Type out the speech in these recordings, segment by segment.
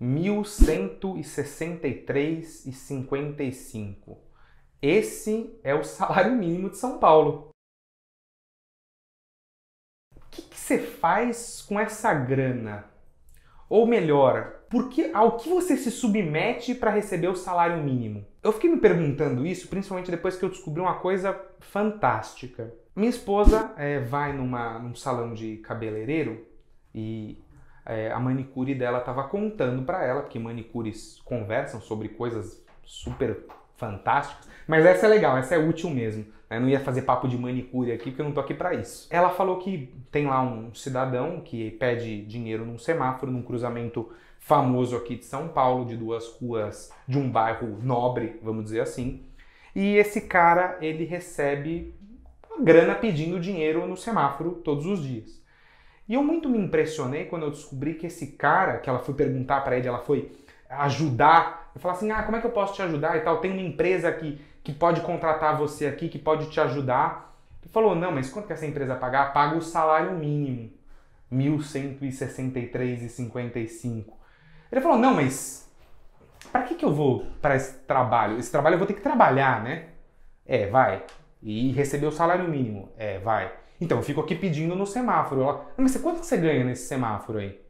1.163,55. Esse é o salário mínimo de São Paulo. O que, você faz com essa grana? Ou melhor, porque ao que você se submete para receber o salário mínimo? Eu fiquei me perguntando isso, principalmente depois que eu descobri uma coisa fantástica. Minha esposa é, vai numa, num salão de cabeleireiro e é, a manicure dela estava contando para ela, porque manicures conversam sobre coisas super fantásticas, mas essa é legal, essa é útil mesmo. Eu não ia fazer papo de manicure aqui porque eu não tô aqui para isso. Ela falou que tem lá um cidadão que pede dinheiro num semáforo, num cruzamento famoso aqui de São Paulo, de duas ruas de um bairro nobre, vamos dizer assim. E esse cara, ele recebe grana pedindo dinheiro no semáforo todos os dias. E eu muito me impressionei quando eu descobri que esse cara, que ela foi perguntar para ele, ela foi ajudar, eu falar assim: "Ah, como é que eu posso te ajudar?" e tal, tem uma empresa que que pode contratar você aqui, que pode te ajudar. Ele falou, não, mas quanto que essa empresa pagar? Paga o salário mínimo, R$ 1.163,55. Ele falou, não, mas para que, que eu vou para esse trabalho? Esse trabalho eu vou ter que trabalhar, né? É, vai. E receber o salário mínimo. É, vai. Então, eu fico aqui pedindo no semáforo. Ela, mas quanto que você ganha nesse semáforo aí?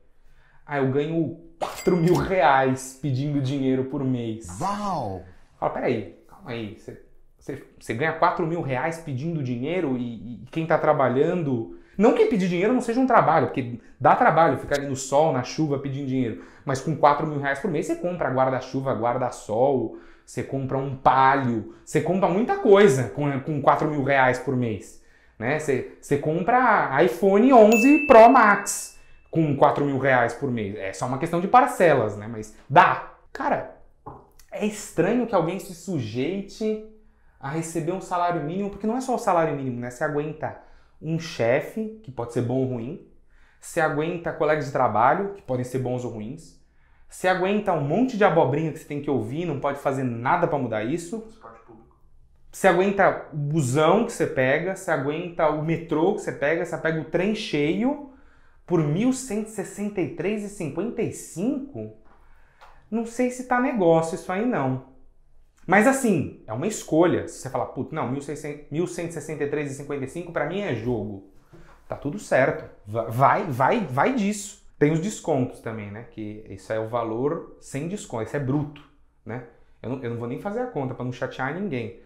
Ah, eu ganho 4 mil reais pedindo dinheiro por mês. Uau! Fala, peraí, aí, você, você, você ganha 4 mil reais pedindo dinheiro e, e quem está trabalhando. Não que pedir dinheiro não seja um trabalho, porque dá trabalho ficar ali no sol, na chuva pedindo dinheiro. Mas com 4 mil reais por mês você compra guarda-chuva, guarda-sol, você compra um palio, você compra muita coisa com, com 4 mil reais por mês. Né? Você, compra iPhone 11 Pro Max com 4 mil reais por mês. É só uma questão de parcelas, né? Mas dá. Cara, é estranho que alguém se sujeite a receber um salário mínimo, porque não é só o salário mínimo, né? Você aguenta um chefe, que pode ser bom ou ruim, você aguenta colegas de trabalho, que podem ser bons ou ruins, você aguenta um monte de abobrinha que você tem que ouvir, não pode fazer nada para mudar isso. Você aguenta o busão que você pega, você aguenta o metrô que você pega, você pega o trem cheio por 1.163,55? não sei se tá negócio isso aí não. Mas assim, é uma escolha. Se você falar, putz, não, 1163,55 para mim é jogo. Tá tudo certo. Vai, vai, vai disso. Tem os descontos também, né? Que isso é o valor sem desconto, isso é bruto, né? Eu não, eu não vou nem fazer a conta para não chatear ninguém.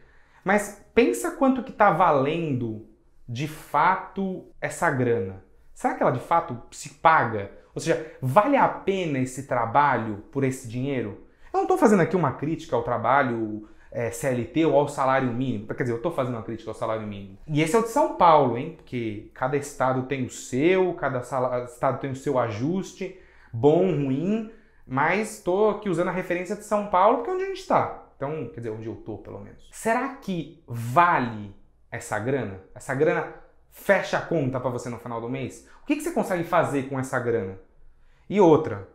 Mas pensa quanto que tá valendo de fato essa grana. Será que ela de fato se paga? Ou seja, vale a pena esse trabalho por esse dinheiro? Eu não estou fazendo aqui uma crítica ao trabalho é, CLT ou ao salário mínimo. Quer dizer, eu estou fazendo uma crítica ao salário mínimo. E esse é o de São Paulo, hein? Porque cada estado tem o seu, cada estado tem o seu ajuste, bom, ruim. Mas estou aqui usando a referência de São Paulo, porque é onde a gente está. Então, quer dizer, onde eu estou, pelo menos. Será que vale essa grana? Essa grana fecha a conta para você no final do mês? O que, que você consegue fazer com essa grana? E outra,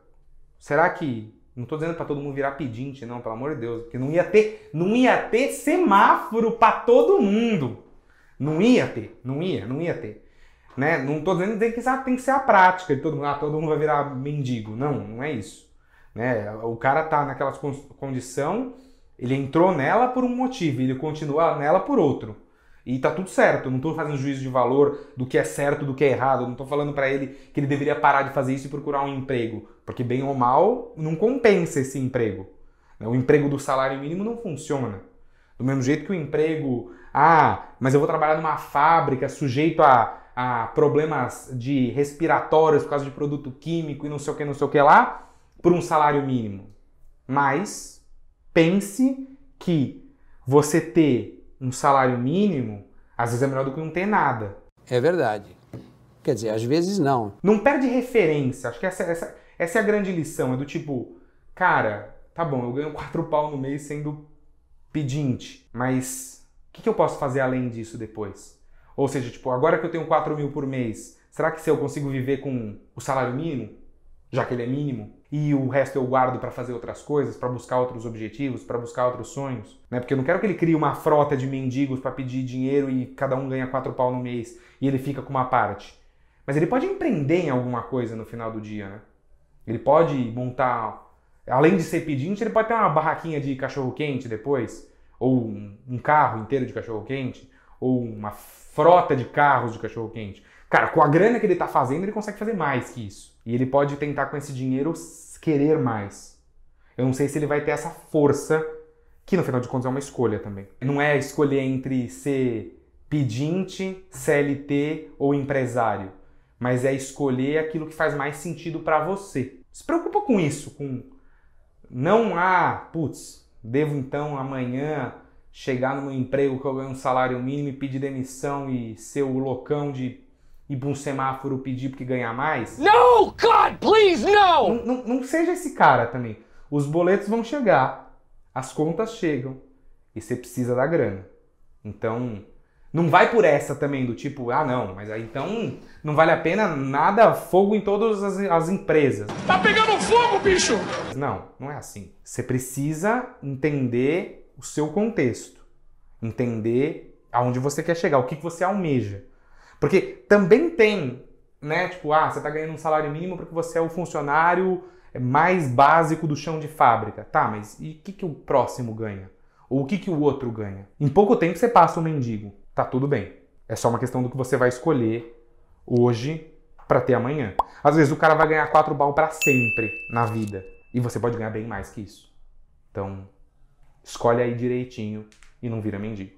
será que não estou dizendo para todo mundo virar pedinte, não, pelo amor de Deus, porque não ia ter, não ia ter semáforo para todo mundo. Não ia ter, não ia, não ia ter. Né? Não estou dizendo que tem que ser a prática de todo mundo, ah, todo mundo vai virar mendigo. Não, não é isso. Né? O cara tá naquela condição, ele entrou nela por um motivo, ele continua nela por outro. E tá tudo certo, eu não estou fazendo juízo de valor do que é certo, do que é errado, eu não estou falando para ele que ele deveria parar de fazer isso e procurar um emprego, porque bem ou mal não compensa esse emprego. O emprego do salário mínimo não funciona. Do mesmo jeito que o emprego, ah, mas eu vou trabalhar numa fábrica sujeito a, a problemas de respiratórios por causa de produto químico e não sei o que, não sei o que lá, por um salário mínimo. Mas pense que você ter um salário mínimo, às vezes é melhor do que não ter nada. É verdade. Quer dizer, às vezes não. Não perde referência. Acho que essa, essa, essa é a grande lição. É do tipo, cara, tá bom, eu ganho quatro pau no mês sendo pedinte, mas o que, que eu posso fazer além disso depois? Ou seja, tipo, agora que eu tenho 4 mil por mês, será que se eu consigo viver com o salário mínimo, já que ele é mínimo, e o resto eu guardo para fazer outras coisas, para buscar outros objetivos, para buscar outros sonhos, né? Porque eu não quero que ele crie uma frota de mendigos para pedir dinheiro e cada um ganha quatro pau no mês e ele fica com uma parte. Mas ele pode empreender em alguma coisa no final do dia, né? Ele pode montar Além de ser pedinte, ele pode ter uma barraquinha de cachorro-quente depois, ou um, carro inteiro de cachorro-quente, ou uma frota de carros de cachorro-quente. Cara, com a grana que ele está fazendo, ele consegue fazer mais que isso. E ele pode tentar com esse dinheiro querer mais. Eu não sei se ele vai ter essa força, que no final de contas é uma escolha também. Não é escolher entre ser pedinte, CLT ou empresário, mas é escolher aquilo que faz mais sentido para você. Se preocupa com isso, com não ah, putz, devo então amanhã chegar no meu emprego que eu ganho um salário mínimo e pedir demissão e ser o loucão de ir para um semáforo pedir porque ganhar mais. No, God, please, no! Não, não, não seja esse cara também. Os boletos vão chegar, as contas chegam e você precisa da grana. Então, não vai por essa também do tipo, ah não, mas aí então não vale a pena nada fogo em todas as, as empresas. Tá pegando fogo, bicho! Não, não é assim. Você precisa entender o seu contexto, entender aonde você quer chegar, o que, que você almeja. Porque também tem, né? Tipo, ah, você está ganhando um salário mínimo porque você é o funcionário mais básico do chão de fábrica. Tá, mas e o que, que o próximo ganha? Ou o que, que o outro ganha? Em pouco tempo você passa o mendigo. Tá tudo bem. É só uma questão do que você vai escolher hoje para ter amanhã. Às vezes o cara vai ganhar quatro bal para sempre na vida. E você pode ganhar bem mais que isso. Então, escolhe aí direitinho e não vira mendigo.